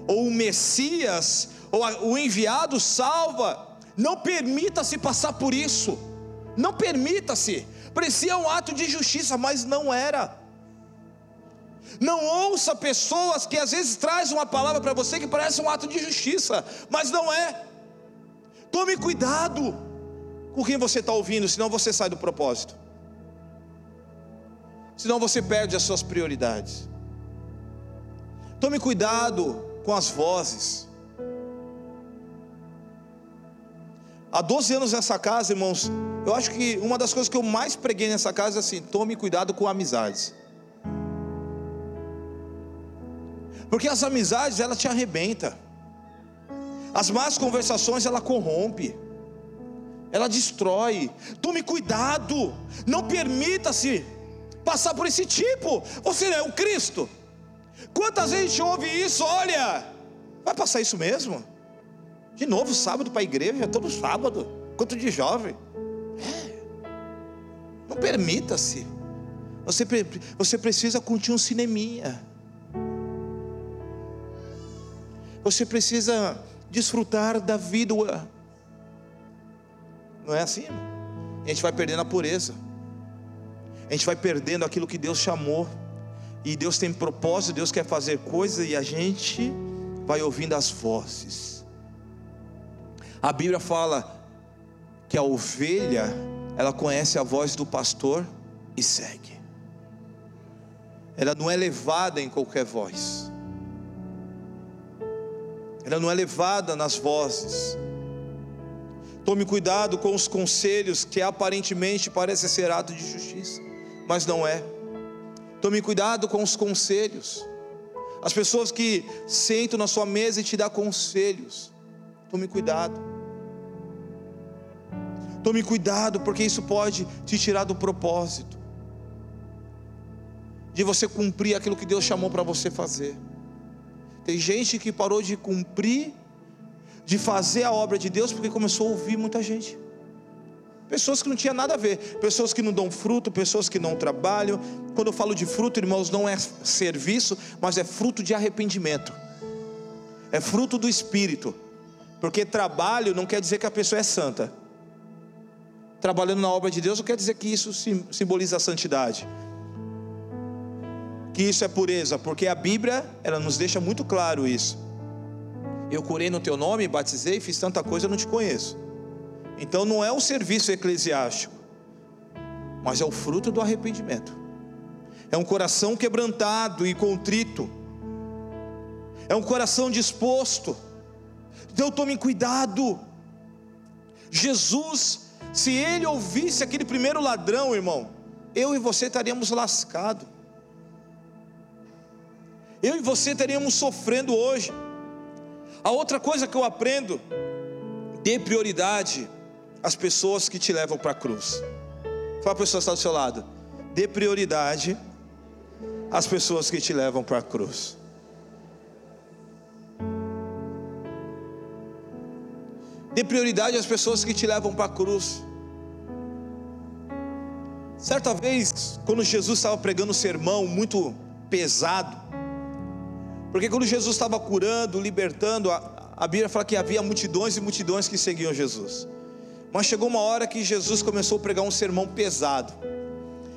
ou o Messias, ou o enviado salva, não permita-se passar por isso. Não permita-se. Parecia um ato de justiça, mas não era. Não ouça pessoas que às vezes trazem uma palavra para você que parece um ato de justiça, mas não é. Tome cuidado com quem você está ouvindo, senão você sai do propósito. Senão você perde as suas prioridades. Tome cuidado com as vozes. Há 12 anos nessa casa, irmãos, eu acho que uma das coisas que eu mais preguei nessa casa é assim: tome cuidado com amizades. Porque as amizades, ela te arrebenta. As más conversações, ela corrompe. Ela destrói. Tome cuidado. Não permita-se passar por esse tipo. Você é o Cristo. Quantas vezes a gente ouve isso? Olha, vai passar isso mesmo? De novo, sábado para a igreja, todo sábado, quanto de jovem. É. Não permita-se. Você, você precisa curtir um cineminha. Você precisa desfrutar da vida. Não é assim? A gente vai perdendo a pureza. A gente vai perdendo aquilo que Deus chamou. E Deus tem propósito, Deus quer fazer coisas e a gente vai ouvindo as vozes. A Bíblia fala que a ovelha, ela conhece a voz do pastor e segue. Ela não é levada em qualquer voz. Ela não é levada nas vozes. Tome cuidado com os conselhos que aparentemente parecem ser ato de justiça, mas não é. Tome cuidado com os conselhos. As pessoas que sentam na sua mesa e te dão conselhos. Tome cuidado. Tome cuidado, porque isso pode te tirar do propósito, de você cumprir aquilo que Deus chamou para você fazer. Tem gente que parou de cumprir, de fazer a obra de Deus, porque começou a ouvir muita gente. Pessoas que não tinham nada a ver, pessoas que não dão fruto, pessoas que não trabalham. Quando eu falo de fruto, irmãos, não é serviço, mas é fruto de arrependimento, é fruto do Espírito, porque trabalho não quer dizer que a pessoa é santa trabalhando na obra de Deus, não quer dizer que isso simboliza a santidade. Que isso é pureza, porque a Bíblia, ela nos deixa muito claro isso. Eu curei no teu nome, batizei, fiz tanta coisa, eu não te conheço. Então não é um serviço eclesiástico, mas é o fruto do arrependimento. É um coração quebrantado e contrito. É um coração disposto. Então tome cuidado. Jesus se ele ouvisse aquele primeiro ladrão, irmão, eu e você estaríamos lascados. Eu e você estaríamos sofrendo hoje. A outra coisa que eu aprendo, dê prioridade às pessoas que te levam para a cruz. Fala a pessoa que está do seu lado. Dê prioridade às pessoas que te levam para a cruz. Dê prioridade às pessoas que te levam para a cruz. Certa vez, quando Jesus estava pregando um sermão muito pesado, porque quando Jesus estava curando, libertando, a, a Bíblia fala que havia multidões e multidões que seguiam Jesus. Mas chegou uma hora que Jesus começou a pregar um sermão pesado.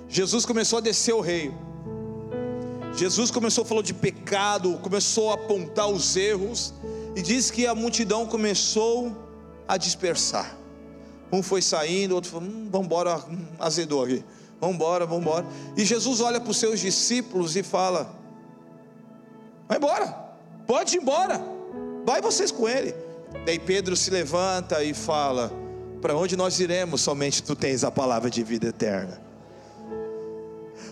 Jesus começou a descer o rei. Jesus começou a falar de pecado, começou a apontar os erros, e diz que a multidão começou a dispersar. Um foi saindo, outro falou: hum, vamos embora, hum, azedou aqui. Vamos embora, vamos embora. E Jesus olha para os seus discípulos e fala: Vai embora, pode ir embora, vai vocês com ele. Daí Pedro se levanta e fala: Para onde nós iremos? Somente tu tens a palavra de vida eterna.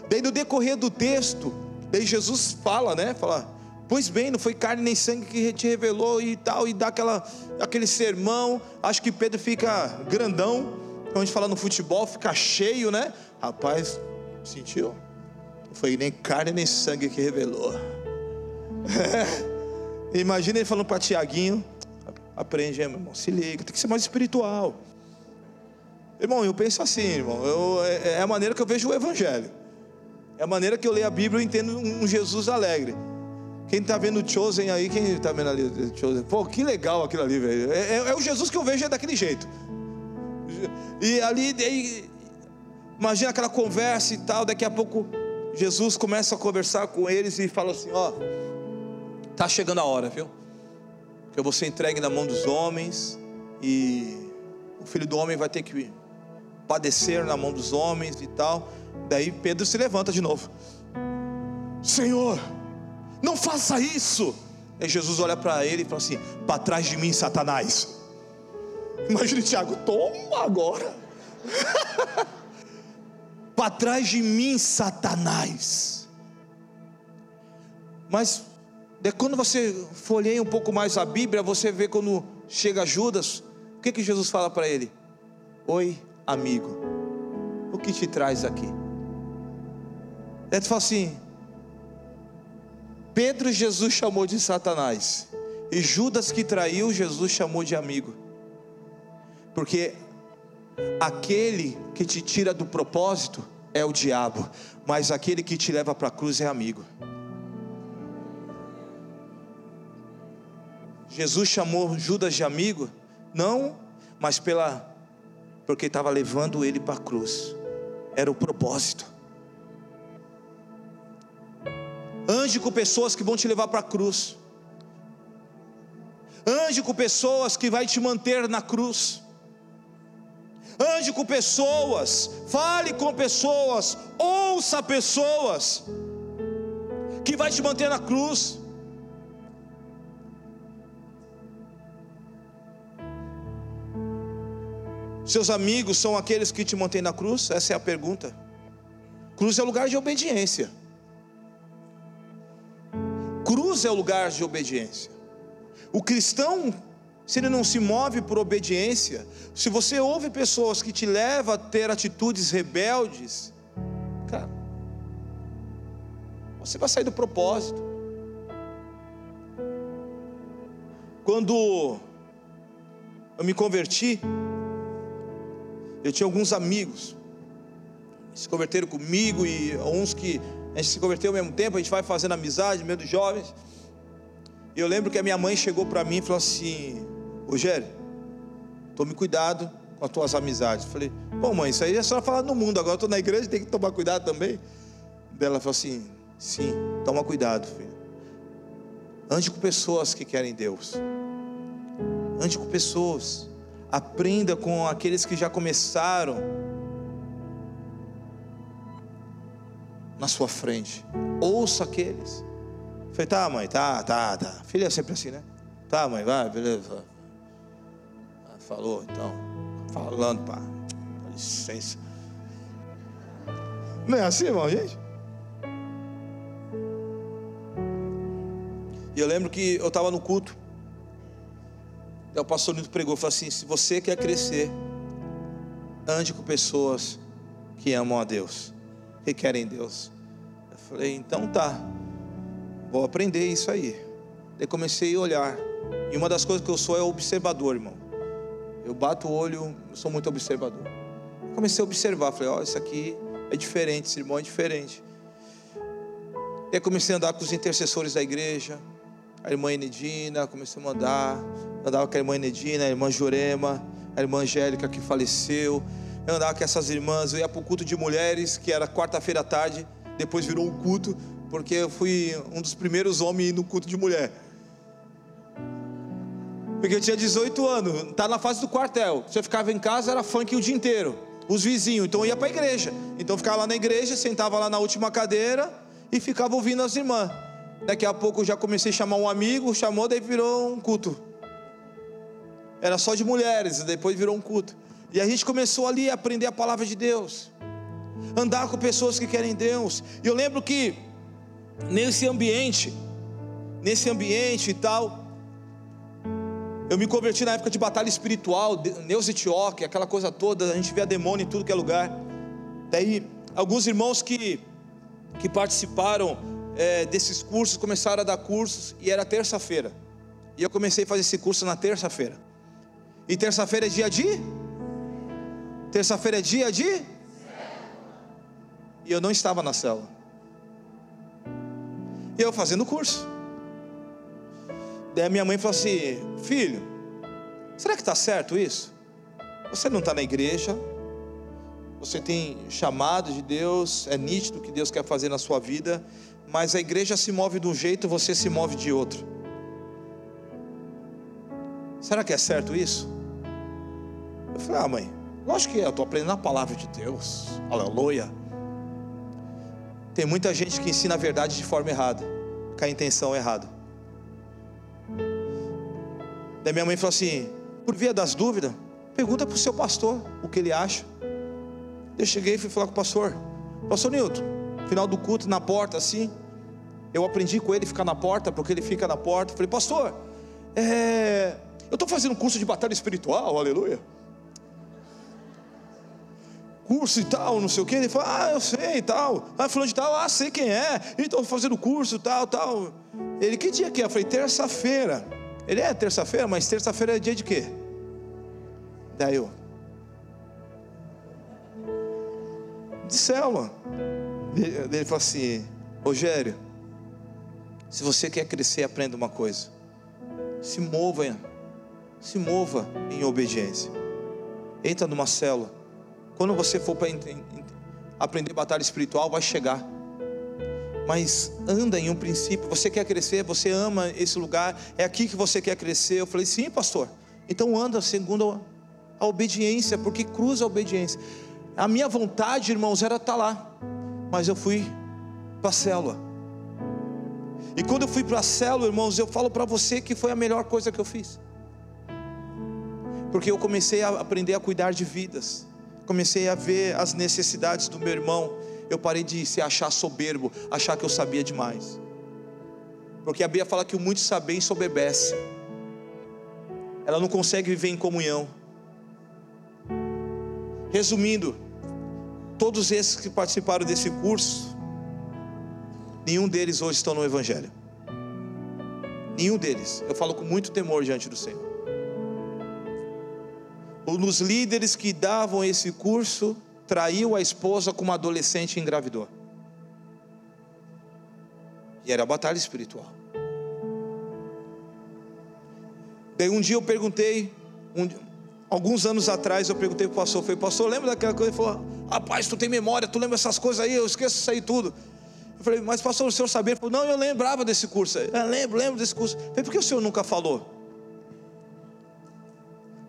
Daí no decorrer do texto, daí Jesus fala, né? Fala, Pois bem, não foi carne nem sangue que te revelou e tal, e dá aquela, aquele sermão. Acho que Pedro fica grandão. Quando a gente fala no futebol, fica cheio, né? Rapaz, sentiu? Não foi nem carne nem sangue que revelou. Imagina ele falando para Tiaguinho: aprende, meu irmão, se liga, tem que ser mais espiritual. Irmão, eu penso assim, irmão. Eu, é, é a maneira que eu vejo o Evangelho. É a maneira que eu leio a Bíblia e entendo um Jesus alegre. Quem está vendo o Chosen aí, quem está vendo ali o Chosen? Pô, que legal aquilo ali, velho. É, é, é, o Jesus que eu vejo é daquele jeito. E ali, imagina aquela conversa e tal. Daqui a pouco, Jesus começa a conversar com eles e fala assim: Ó, tá chegando a hora, viu? Que eu vou ser entregue na mão dos homens e o filho do homem vai ter que padecer na mão dos homens e tal. Daí Pedro se levanta de novo. Senhor, não faça isso. Aí Jesus olha para ele e fala assim: Para trás de mim, Satanás. Imagina Tiago, toma agora. para trás de mim, Satanás. Mas quando você folheia um pouco mais a Bíblia, você vê quando chega Judas, o que, que Jesus fala para ele? Oi, amigo, o que te traz aqui? Ele fala assim: Pedro Jesus chamou de Satanás, e Judas que traiu, Jesus chamou de amigo, porque aquele que te tira do propósito é o diabo, mas aquele que te leva para a cruz é amigo. Jesus chamou Judas de amigo, não, mas pela porque estava levando ele para a cruz. Era o propósito. Ande com pessoas que vão te levar para a cruz. Ande com pessoas que vai te manter na cruz. Ande com pessoas, fale com pessoas, ouça pessoas que vai te manter na cruz. Seus amigos são aqueles que te mantêm na cruz? Essa é a pergunta. Cruz é lugar de obediência. Cruz é lugar de obediência. O cristão, se ele não se move por obediência, se você ouve pessoas que te levam a ter atitudes rebeldes, cara, você vai sair do propósito. Quando eu me converti, eu tinha alguns amigos que se converteram comigo e uns que a gente se converteu ao mesmo tempo, a gente vai fazendo amizade, meio dos jovens. E eu lembro que a minha mãe chegou para mim e falou assim: Rogério, tome cuidado com as tuas amizades. Eu falei, bom, mãe, isso aí é só falar no mundo, agora eu estou na igreja, tem que tomar cuidado também. Ela falou assim: sim, toma cuidado, filho. Ande com pessoas que querem Deus. Ande com pessoas aprenda com aqueles que já começaram na sua frente. Ouça aqueles. Falei, tá, mãe, tá, tá, tá. Filha é sempre assim, né? Tá, mãe, vai, beleza. Falou, então. Falando, pá. Dá licença. Não é assim, irmão, gente? E eu lembro que eu estava no culto. Daí o pastor Nito pregou, falou assim: se você quer crescer, ande com pessoas que amam a Deus, que querem Deus. Eu falei, então tá, vou aprender isso aí. Daí comecei a olhar. E uma das coisas que eu sou é observador, irmão. Eu bato o olho, sou muito observador. Comecei a observar, falei, ó, oh, isso aqui é diferente, esse irmão é diferente. Aí comecei a andar com os intercessores da igreja, a irmã Enedina, comecei a mandar, andava com a irmã Enedina, a irmã Jurema, a irmã Angélica que faleceu. Eu andava com essas irmãs, eu ia para o culto de mulheres, que era quarta-feira à tarde, depois virou um culto, porque eu fui um dos primeiros homens no culto de mulher. Porque eu tinha 18 anos, tá na fase do quartel. Se eu ficava em casa, era funk o dia inteiro. Os vizinhos, então eu ia para a igreja. Então eu ficava lá na igreja, sentava lá na última cadeira e ficava ouvindo as irmãs. Daqui a pouco eu já comecei a chamar um amigo, chamou, daí virou um culto. Era só de mulheres, depois virou um culto. E a gente começou ali a aprender a palavra de Deus, andar com pessoas que querem Deus. E eu lembro que nesse ambiente, nesse ambiente e tal, eu me converti na época de batalha espiritual, Neus Etioque, aquela coisa toda, a gente vê a demônio em tudo que é lugar. Daí, alguns irmãos que, que participaram é, desses cursos, começaram a dar cursos, e era terça-feira. E eu comecei a fazer esse curso na terça-feira. E terça-feira é dia de? Terça-feira é dia de? E eu não estava na célula. E eu fazendo curso. Daí a minha mãe falou assim: Filho, será que está certo isso? Você não está na igreja, você tem chamado de Deus, é nítido que Deus quer fazer na sua vida, mas a igreja se move de um jeito, você se move de outro. Será que é certo isso? Eu falei, ah, mãe, lógico que é, eu estou aprendendo a palavra de Deus, aleluia. Tem muita gente que ensina a verdade de forma errada, com a intenção errada. Daí minha mãe falou assim: por via das dúvidas, pergunta para o seu pastor o que ele acha. Eu cheguei e fui falar com o pastor. Pastor Nilton, final do culto na porta assim. Eu aprendi com ele ficar na porta, porque ele fica na porta. Falei, pastor, é, eu estou fazendo um curso de batalha espiritual, aleluia. Curso e tal, não sei o que. Ele falou, ah, eu sei e tal. Ah, falando de tal, ah, sei quem é. Então, fazendo curso tal, tal. Ele, que dia que é? Eu falei, terça-feira. Ele é terça-feira, mas terça-feira é dia de quê? Daí eu, de célula. Ele, ele falou assim: Rogério, se você quer crescer, aprenda uma coisa. Se mova, se mova em obediência. Entra numa célula. Quando você for para aprender batalha espiritual, vai chegar. Mas anda em um princípio. Você quer crescer, você ama esse lugar, é aqui que você quer crescer. Eu falei, sim, pastor. Então anda segundo a obediência, porque cruza a obediência. A minha vontade, irmãos, era estar lá, mas eu fui para a célula. E quando eu fui para a célula, irmãos, eu falo para você que foi a melhor coisa que eu fiz. Porque eu comecei a aprender a cuidar de vidas, comecei a ver as necessidades do meu irmão. Eu parei de se achar soberbo, achar que eu sabia demais. Porque a Bíblia fala que o muito saber ensoberbece. Ela não consegue viver em comunhão. Resumindo, todos esses que participaram desse curso, nenhum deles hoje estão no Evangelho. Nenhum deles. Eu falo com muito temor diante do Senhor. Um dos líderes que davam esse curso traiu a esposa com uma adolescente engravidou. E era batalha espiritual. Daí um dia eu perguntei, um, Alguns anos atrás eu perguntei para o pastor, falei, pastor, lembra daquela coisa? Ele falou, rapaz, tu tem memória, tu lembra essas coisas aí, eu esqueço isso aí tudo. Eu falei, mas pastor, o senhor sabia? Ele falou, não, eu lembrava desse curso. Eu lembro, lembro desse curso. Eu falei, por que o senhor nunca falou?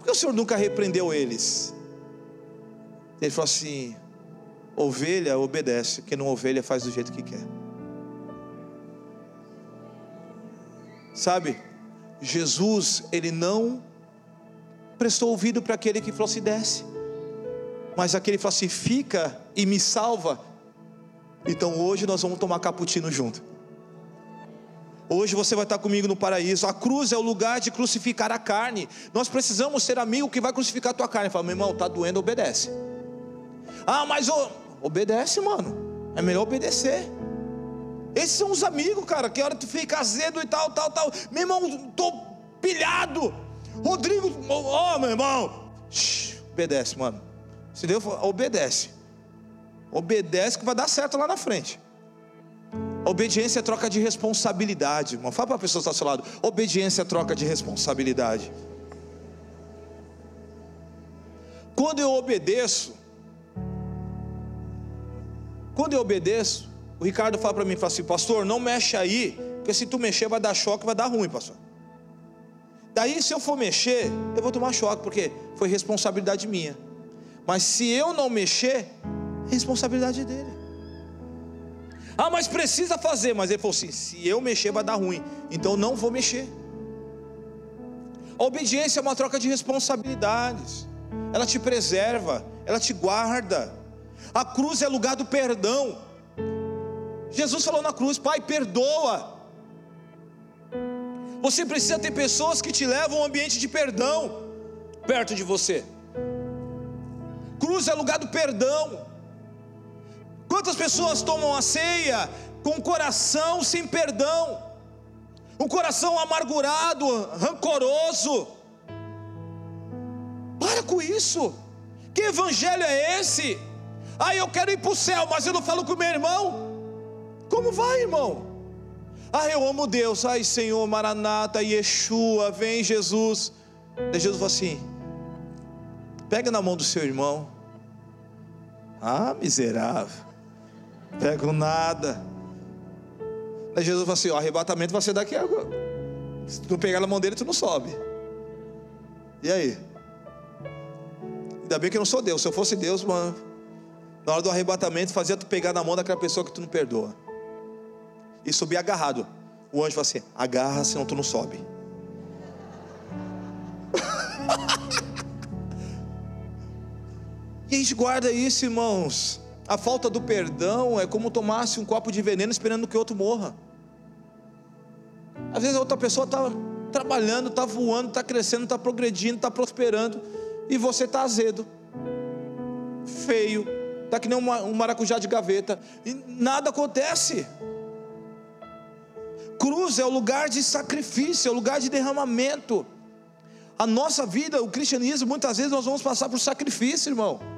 Que o senhor nunca repreendeu eles? Ele falou assim: ovelha obedece, quem não ovelha faz do jeito que quer. Sabe, Jesus, ele não prestou ouvido para aquele que falou assim: desce. Mas aquele falou assim: fica e me salva. Então hoje nós vamos tomar cappuccino junto. Hoje você vai estar comigo no paraíso. A cruz é o lugar de crucificar a carne. Nós precisamos ser amigo que vai crucificar a tua carne. Fala, meu irmão, tá doendo, obedece. Ah, mas oh, obedece, mano. É melhor obedecer. Esses são os amigos, cara, que hora tu fica azedo e tal, tal, tal. Meu irmão, tô pilhado. Rodrigo, ó oh, meu irmão, Shhh, obedece, mano. Se Deus obedece, obedece que vai dar certo lá na frente. Obediência é troca de responsabilidade, irmão. Fala para a pessoa que está ao seu lado. Obediência é troca de responsabilidade. Quando eu obedeço, quando eu obedeço, o Ricardo fala para mim, fala assim, pastor, não mexe aí, porque se tu mexer vai dar choque, vai dar ruim, pastor. Daí, se eu for mexer, eu vou tomar choque, porque foi responsabilidade minha. Mas se eu não mexer, é responsabilidade dele. Ah, mas precisa fazer. Mas ele falou assim: se eu mexer, vai dar ruim. Então não vou mexer. A obediência é uma troca de responsabilidades. Ela te preserva, ela te guarda. A cruz é lugar do perdão. Jesus falou na cruz: Pai, perdoa você precisa ter pessoas que te levam a um ambiente de perdão perto de você. Cruz é lugar do perdão. Quantas pessoas tomam a ceia com o coração sem perdão, um coração amargurado, rancoroso? Para com isso. Que evangelho é esse? Ah, eu quero ir para o céu, mas eu não falo com meu irmão. Como vai, irmão? Ah, eu amo Deus. Ai, Senhor, Maranata, Yeshua, vem Jesus. Daí Jesus falou assim: pega na mão do seu irmão. Ah, miserável. Pego nada. Daí Jesus falou assim: o arrebatamento vai ser daqui agora. Se tu pegar na mão dele, tu não sobe. E aí? Ainda bem que eu não sou Deus. Se eu fosse Deus, mano, na hora do arrebatamento, fazia tu pegar na mão daquela pessoa que tu não perdoa. E subir agarrado. O anjo fala assim: agarra, senão tu não sobe. e a gente guarda isso, irmãos. A falta do perdão é como tomasse um copo de veneno esperando que outro morra. Às vezes a outra pessoa está trabalhando, está voando, está crescendo, está progredindo, está prosperando, e você está azedo, feio, está que nem um maracujá de gaveta, e nada acontece. Cruz é o lugar de sacrifício, é o lugar de derramamento. A nossa vida, o cristianismo, muitas vezes nós vamos passar por sacrifício, irmão.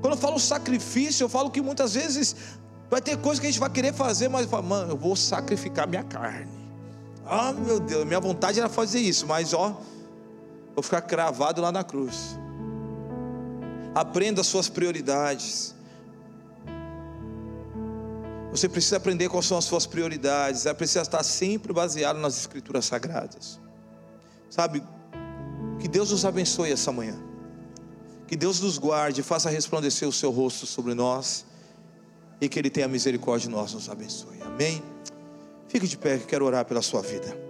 Quando eu falo sacrifício, eu falo que muitas vezes vai ter coisa que a gente vai querer fazer, mas fala, mano, eu vou sacrificar minha carne. Ah, meu Deus, minha vontade era fazer isso, mas ó, vou ficar cravado lá na cruz. Aprenda as suas prioridades. Você precisa aprender quais são as suas prioridades. Você precisa estar sempre baseado nas Escrituras Sagradas. Sabe? Que Deus nos abençoe essa manhã. Que Deus nos guarde, faça resplandecer o seu rosto sobre nós. E que Ele tenha misericórdia de nós, nos abençoe. Amém? Fique de pé, que quero orar pela sua vida.